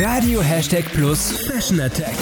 Radio Hashtag Plus Fashion Attack.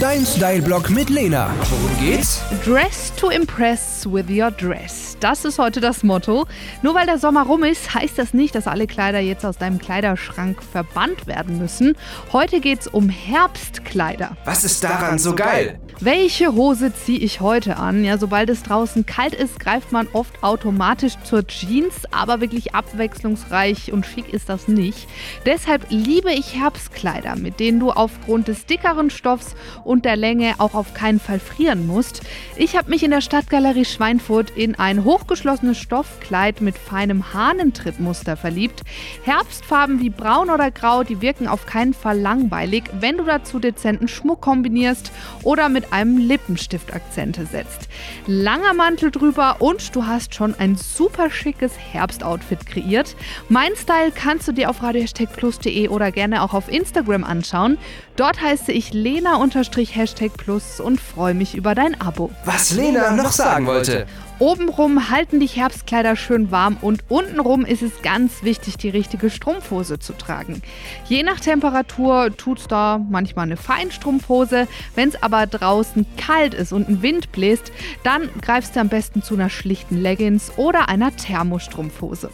Dein Style-Blog mit Lena. Worum geht's? Dress to impress with your dress. Das ist heute das Motto. Nur weil der Sommer rum ist, heißt das nicht, dass alle Kleider jetzt aus deinem Kleiderschrank verbannt werden müssen. Heute geht's um Herbstkleider. Was ist daran so geil? Welche Hose ziehe ich heute an? Ja, sobald es draußen kalt ist, greift man oft automatisch zur Jeans, aber wirklich abwechslungsreich und schick ist das nicht. Deshalb liebe ich Herbstkleider, mit denen du aufgrund des dickeren Stoffs und der Länge auch auf keinen Fall frieren musst. Ich habe mich in der Stadtgalerie Schweinfurt in ein hochgeschlossenes Stoffkleid mit feinem Hahnentrittmuster verliebt. Herbstfarben wie braun oder grau, die wirken auf keinen Fall langweilig, wenn du dazu dezenten Schmuck kombinierst oder mit einem Lippenstift Akzente setzt. Langer Mantel drüber und du hast schon ein super schickes Herbstoutfit kreiert. Mein Style kannst du dir auf radio-plus.de oder gerne auch auf Instagram anschauen. Dort heiße ich Lena-Hashtag Plus und freue mich über dein Abo. Was Lena noch sagen wollte. Obenrum halten dich Herbstkleider schön warm und untenrum ist es ganz wichtig, die richtige Strumpfhose zu tragen. Je nach Temperatur tut's da manchmal eine Feinstrumpfhose. Wenn es aber draußen kalt ist und ein Wind bläst, dann greifst du am besten zu einer schlichten Leggings oder einer Thermostrumpfhose.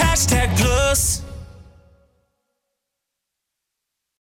Hashtag Plus.